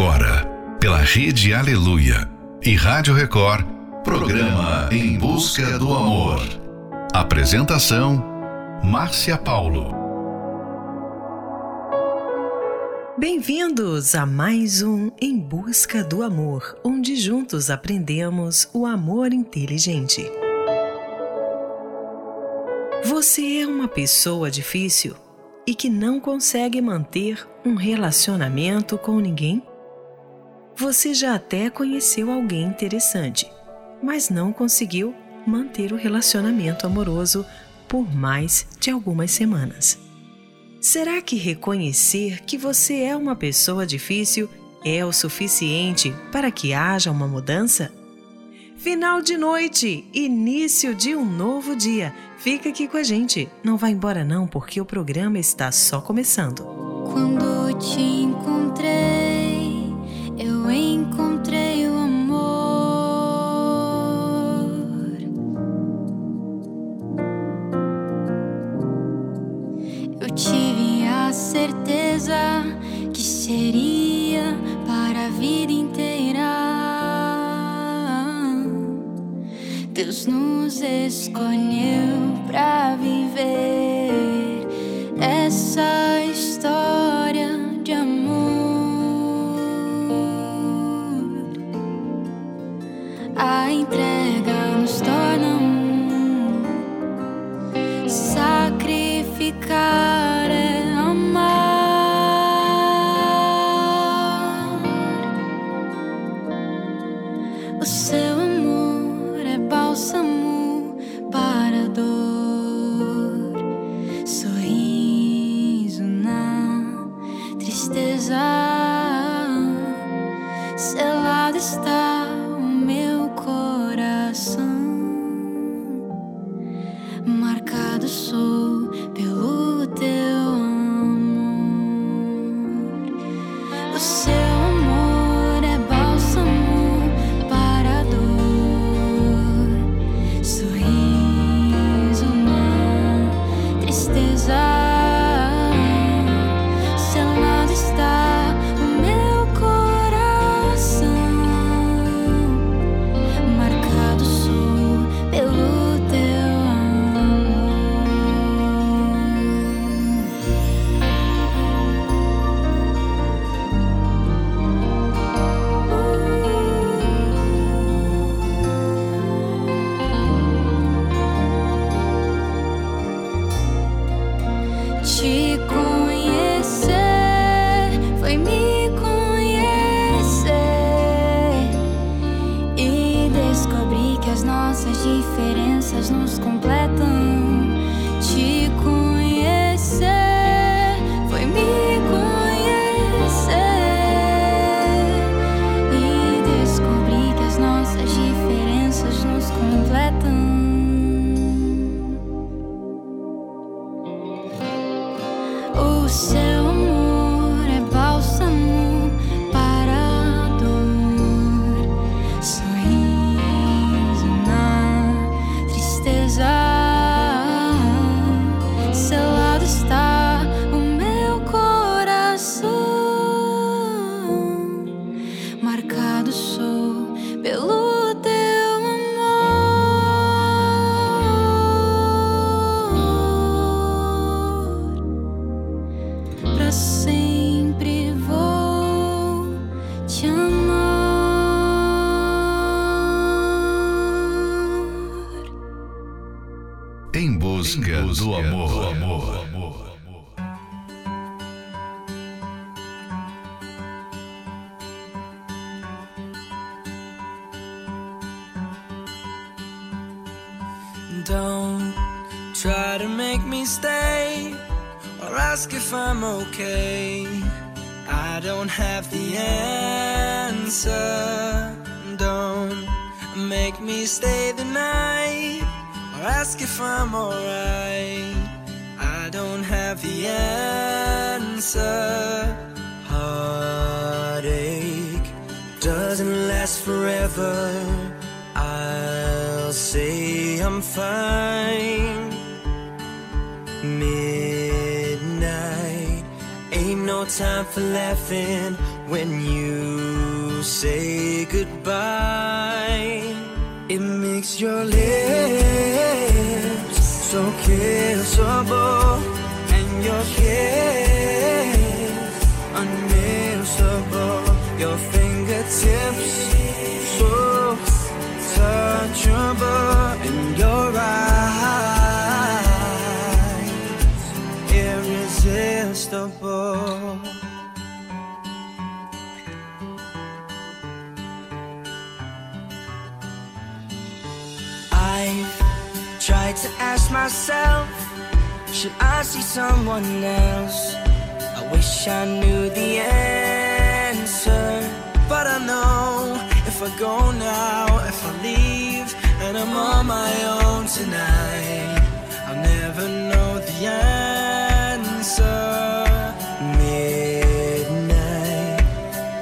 agora, pela Rede Aleluia e Rádio Record, programa Em Busca do Amor. Apresentação: Márcia Paulo. Bem-vindos a mais um Em Busca do Amor, onde juntos aprendemos o amor inteligente. Você é uma pessoa difícil e que não consegue manter um relacionamento com ninguém? Você já até conheceu alguém interessante, mas não conseguiu manter o relacionamento amoroso por mais de algumas semanas. Será que reconhecer que você é uma pessoa difícil é o suficiente para que haja uma mudança? Final de noite, início de um novo dia. Fica aqui com a gente. Não vá embora não, porque o programa está só começando. Quando te encontrei, encontrei o amor. Eu tive a certeza que seria para a vida inteira. Deus nos escolheu para viver essa as diferenças nos completam. Busca, do amor. ask if I'm alright. I don't have the answer. Heartache doesn't last forever. I'll say I'm fine. Midnight ain't no time for laughing when you say goodbye. It makes your lips so kissable, and your kiss unmissable. Your fingertips so touchable, and your eyes irresistible. ask myself, should I see someone else? I wish I knew the answer, but I know if I go now, if I leave, and I'm on my own tonight, I'll never know the answer. Midnight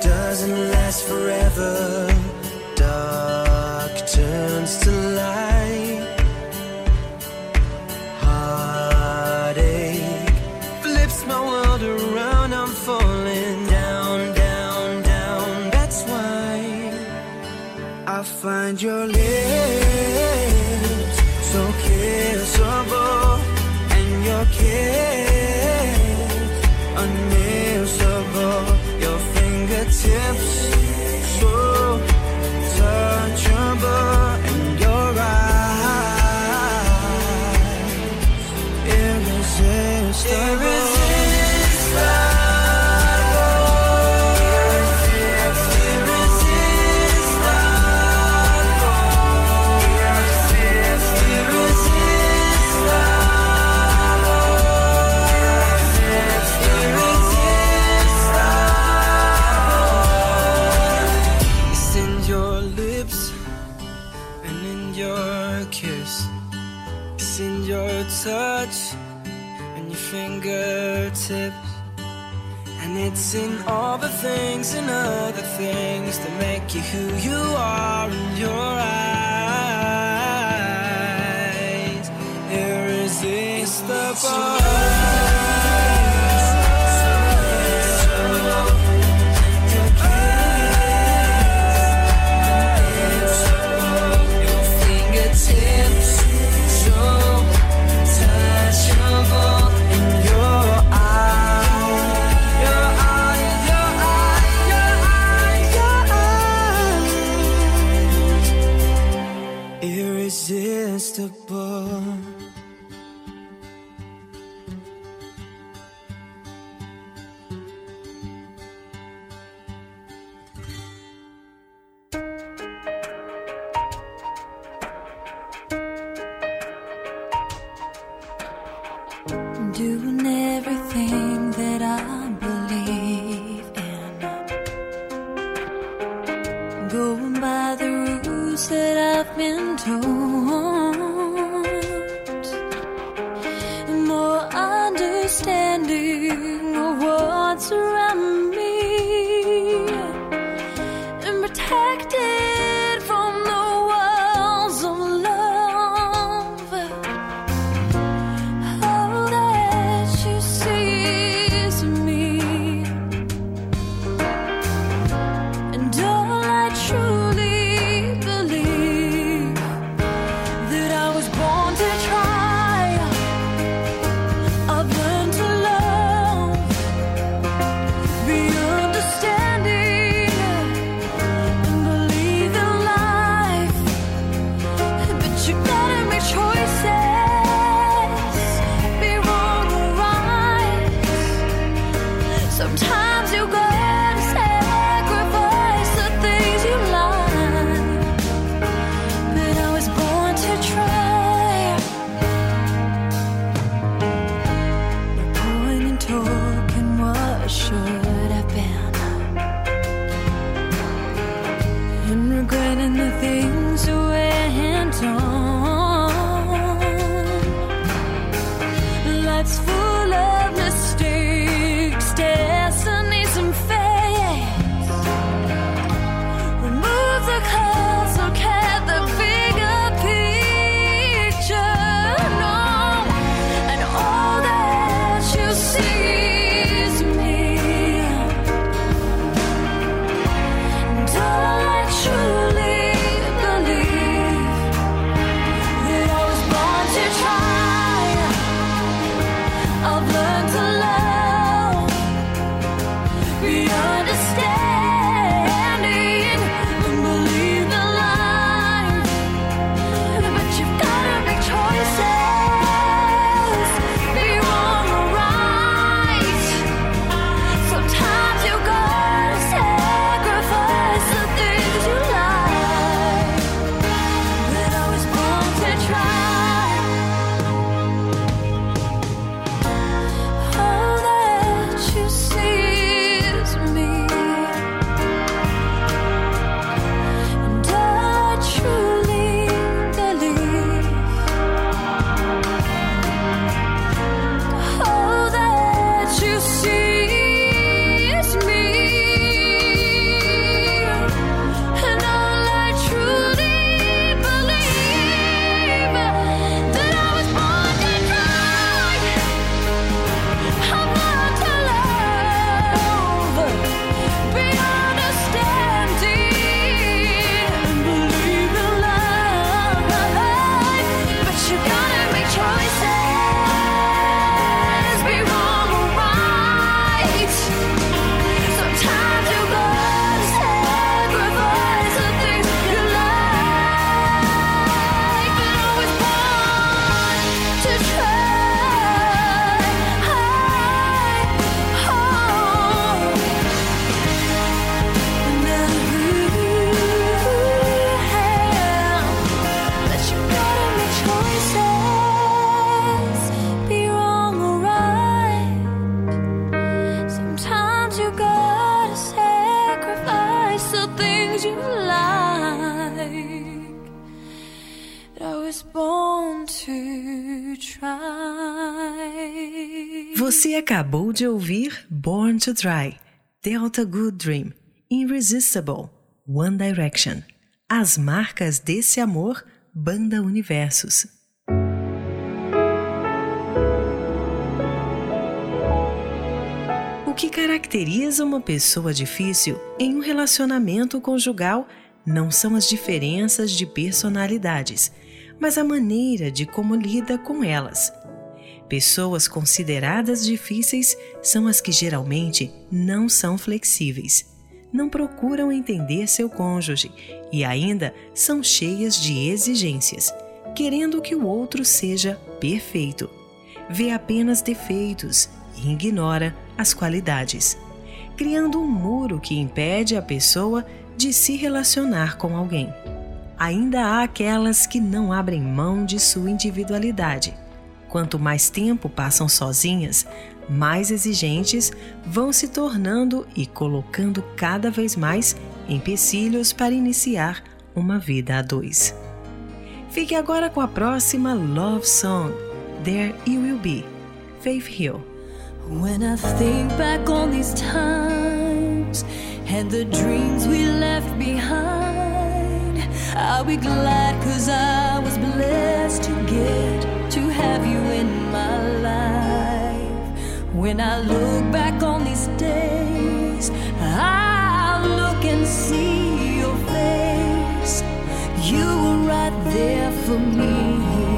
doesn't last forever. find your lips so kissable and your kiss unmissable. Your fingertips. who you are. De ouvir Born to Try, Delta Good Dream, Irresistible, One Direction. As marcas desse amor, Banda Universos. O que caracteriza uma pessoa difícil em um relacionamento conjugal não são as diferenças de personalidades, mas a maneira de como lida com elas. Pessoas consideradas difíceis são as que geralmente não são flexíveis não procuram entender seu cônjuge e ainda são cheias de exigências, querendo que o outro seja perfeito. Vê apenas defeitos e ignora as qualidades, criando um muro que impede a pessoa de se relacionar com alguém. Ainda há aquelas que não abrem mão de sua individualidade. Quanto mais tempo passam sozinhas, mais exigentes vão se tornando e colocando cada vez mais empecilhos para iniciar uma vida a dois. Fique agora com a próxima Love Song, There You Will Be, Faith Hill. When I think back on these times and the dreams we left behind, I'll be glad cause I was blessed to get to have you in my life. When I look back on these days, I look and see your face. You were right there for me.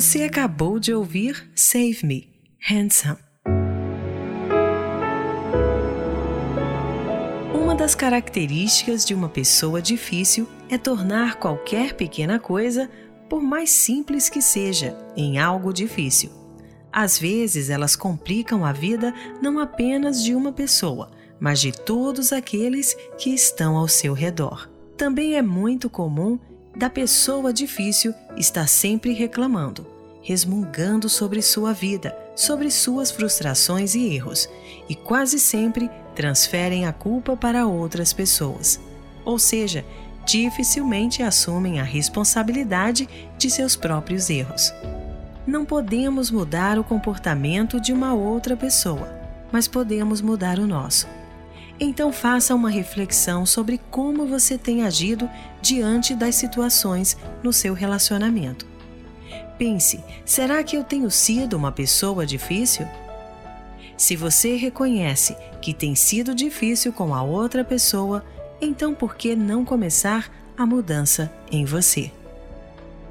Você acabou de ouvir Save Me, Handsome. Uma das características de uma pessoa difícil é tornar qualquer pequena coisa, por mais simples que seja, em algo difícil. Às vezes, elas complicam a vida não apenas de uma pessoa, mas de todos aqueles que estão ao seu redor. Também é muito comum da pessoa difícil está sempre reclamando, resmungando sobre sua vida, sobre suas frustrações e erros, e quase sempre transferem a culpa para outras pessoas. Ou seja, dificilmente assumem a responsabilidade de seus próprios erros. Não podemos mudar o comportamento de uma outra pessoa, mas podemos mudar o nosso. Então faça uma reflexão sobre como você tem agido diante das situações no seu relacionamento. Pense: será que eu tenho sido uma pessoa difícil? Se você reconhece que tem sido difícil com a outra pessoa, então por que não começar a mudança em você?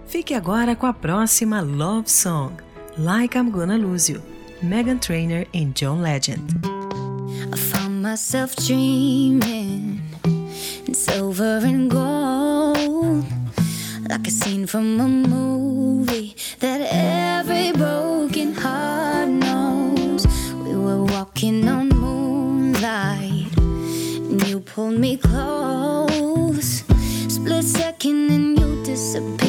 Fique agora com a próxima Love Song, Like I'm Gonna Lose You, Megan Trainor e John Legend. Myself dreaming in silver and gold, like a scene from a movie that every broken heart knows. We were walking on moonlight, and you pulled me close. Split second, and you disappeared,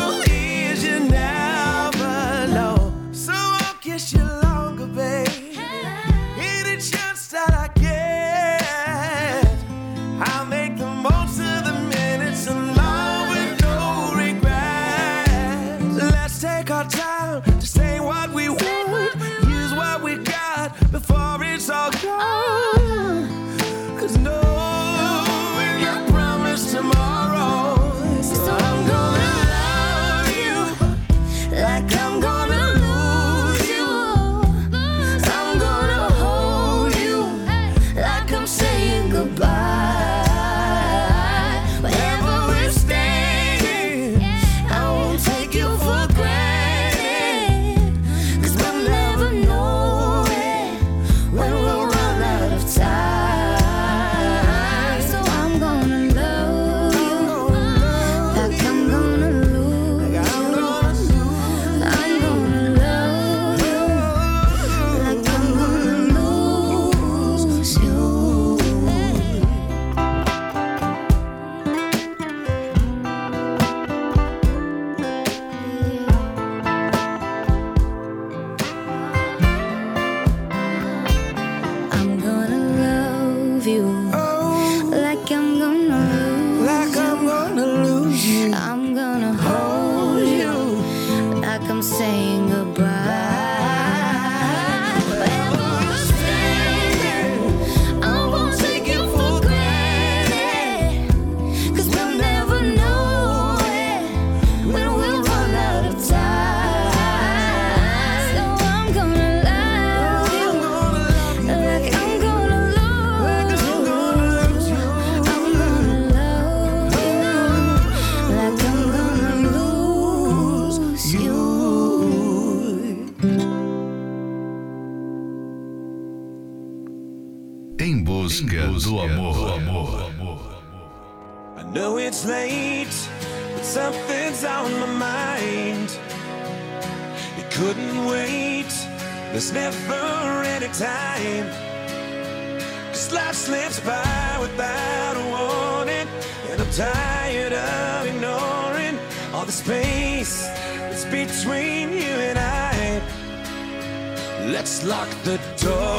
lock the door.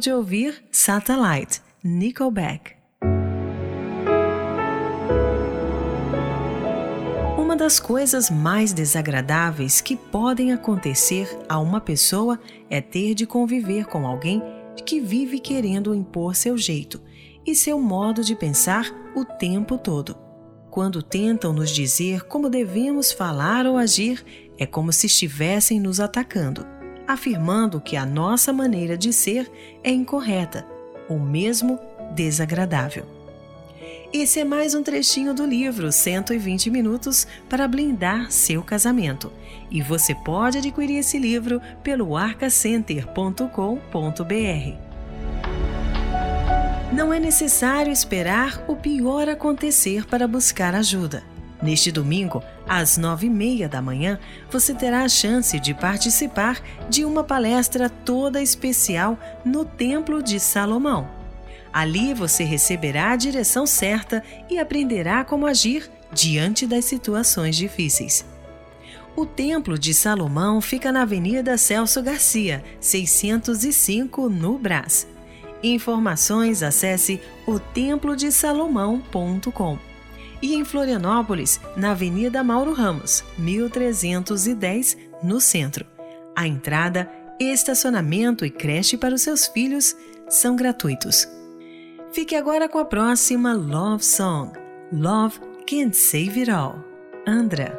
de ouvir Satellite, Nickelback. Uma das coisas mais desagradáveis que podem acontecer a uma pessoa é ter de conviver com alguém que vive querendo impor seu jeito e seu modo de pensar o tempo todo. Quando tentam nos dizer como devemos falar ou agir, é como se estivessem nos atacando afirmando que a nossa maneira de ser é incorreta ou mesmo desagradável. Esse é mais um trechinho do livro 120 Minutos para Blindar Seu Casamento. E você pode adquirir esse livro pelo arcacenter.com.br. Não é necessário esperar o pior acontecer para buscar ajuda. Neste domingo, às nove e meia da manhã, você terá a chance de participar de uma palestra toda especial no Templo de Salomão. Ali você receberá a direção certa e aprenderá como agir diante das situações difíceis. O Templo de Salomão fica na Avenida Celso Garcia, 605, no Brás. Informações acesse otemplodesalomão.com. E em Florianópolis, na Avenida Mauro Ramos, 1310, no centro. A entrada, estacionamento e creche para os seus filhos são gratuitos. Fique agora com a próxima Love Song, Love Can't Save It All. Andra.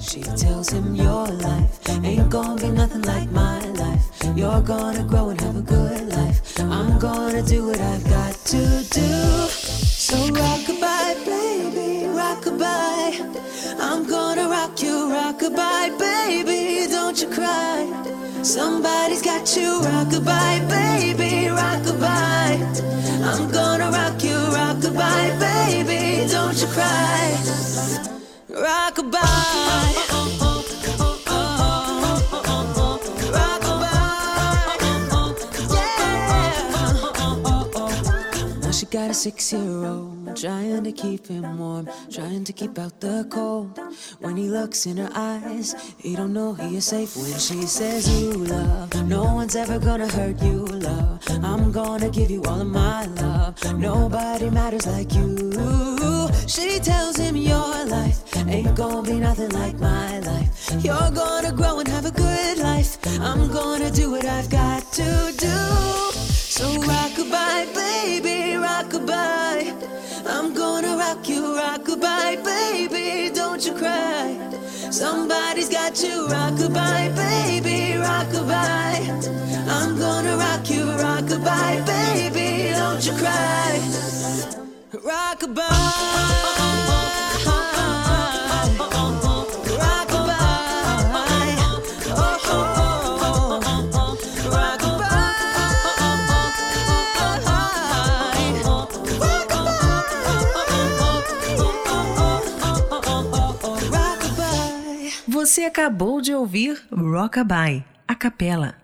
She tells him, Your life ain't gonna be nothing like my life. You're gonna grow and have a good life. I'm gonna do what I've got to do. So rock rockabye, baby, rock rockabye. I'm gonna rock you, rock rockabye, baby. Don't you cry. Somebody's got to rockabye, baby, rock rockabye. I'm gonna rock you, rock rockabye, baby, don't you cry. Got a six year old trying to keep him warm, trying to keep out the cold. When he looks in her eyes, he don't know he is safe when she says, You love, no one's ever gonna hurt you, love. I'm gonna give you all of my love. Nobody matters like you. She tells him, Your life ain't gonna be nothing like my life. You're gonna grow and have a good life. I'm gonna do what I've got to do. So rock rockabye, baby, rock rockabye. I'm gonna rock you, rock rockabye, baby, don't you cry. Somebody's got you, rockabye, baby, rock rockabye. I'm gonna rock you, rock rockabye, baby, don't you cry. Você acabou de ouvir Rockabye, a capela.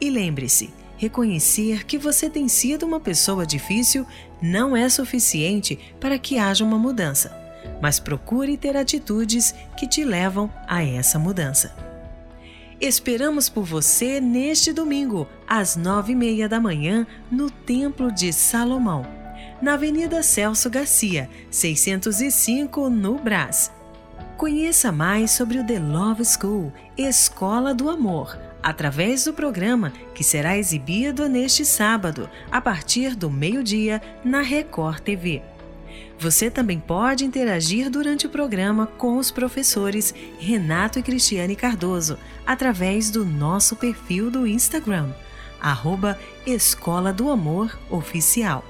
E lembre-se, reconhecer que você tem sido uma pessoa difícil não é suficiente para que haja uma mudança, mas procure ter atitudes que te levam a essa mudança. Esperamos por você neste domingo, às nove e meia da manhã, no Templo de Salomão na Avenida Celso Garcia, 605, no Brás. Conheça mais sobre o The Love School, Escola do Amor, através do programa que será exibido neste sábado, a partir do meio-dia, na Record TV. Você também pode interagir durante o programa com os professores Renato e Cristiane Cardoso, através do nosso perfil do Instagram, arroba Escola do Amor Oficial.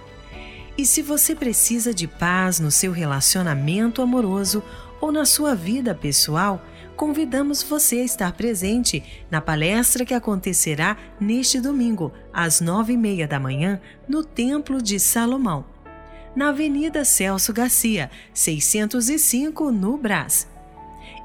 E se você precisa de paz no seu relacionamento amoroso ou na sua vida pessoal, convidamos você a estar presente na palestra que acontecerá neste domingo, às nove e meia da manhã, no Templo de Salomão, na Avenida Celso Garcia, 605, no Brás.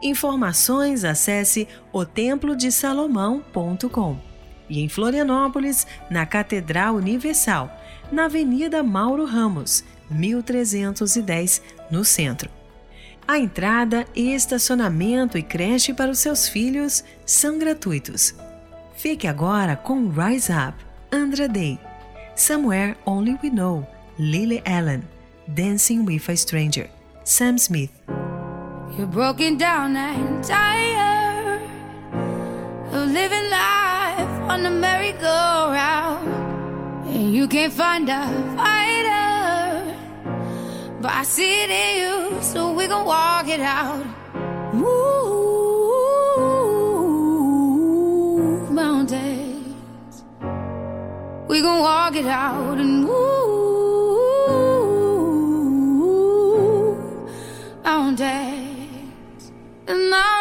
Informações acesse otemplodesalomão.com e em Florianópolis, na Catedral Universal na Avenida Mauro Ramos, 1310, no centro. A entrada, estacionamento e creche para os seus filhos são gratuitos. Fique agora com Rise Up, Andra Day, Somewhere Only We Know, Lily Allen, Dancing with a Stranger, Sam Smith. You're broken down and tired of living life on the merry-go-round. And you can't find a fighter. But I see it in you, so we gon' walk it out. Move mountains. We gon' walk it out and move mountains. And I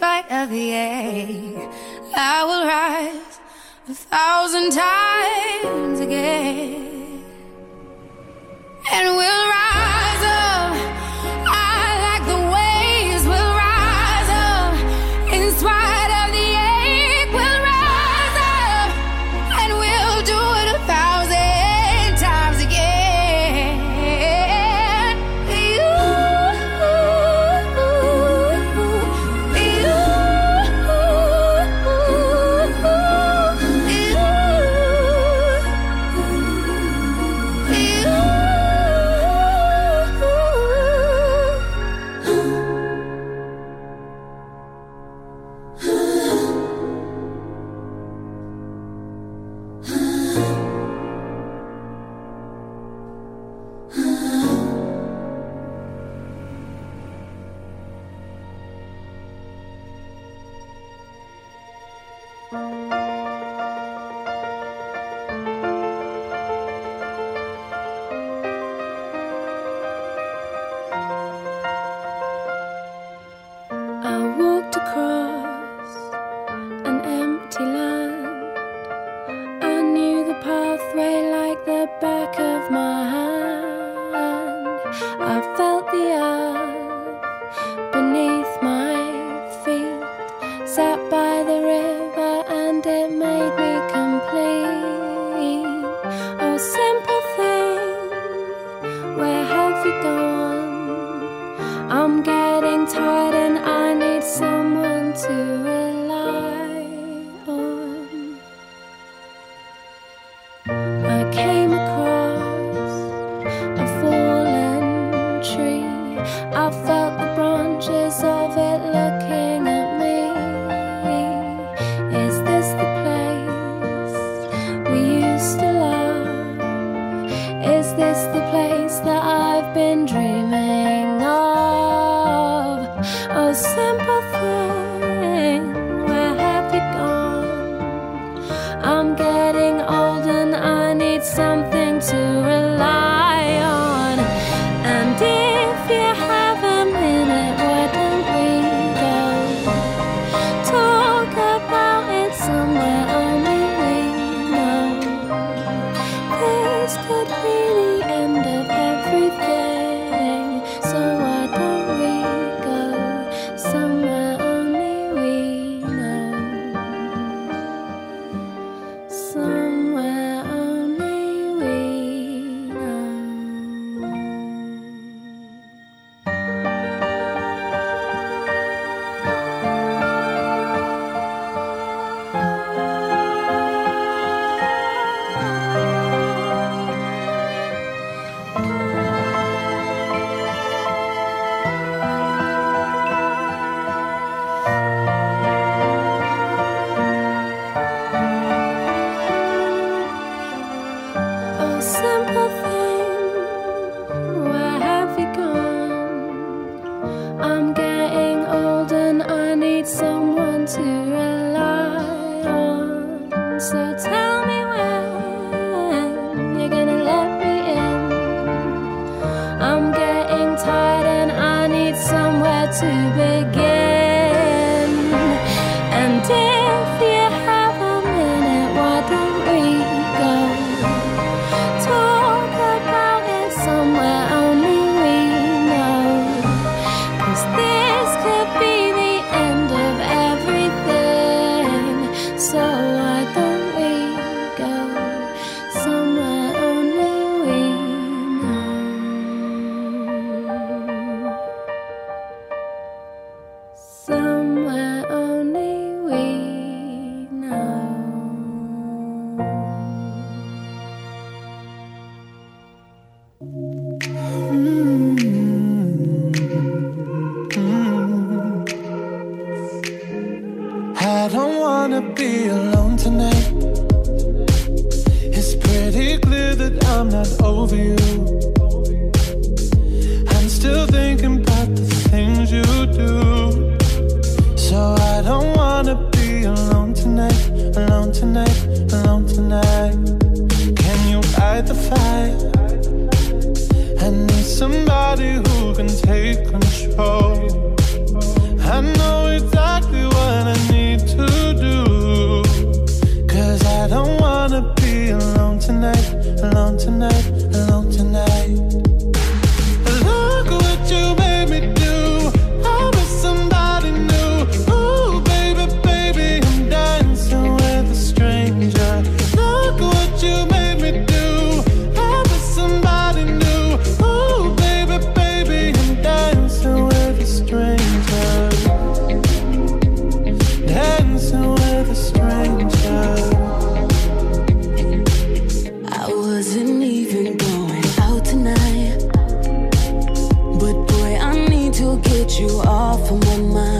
spite of the ache, I will rise a thousand times again, and we'll rise. could be you off of my mind.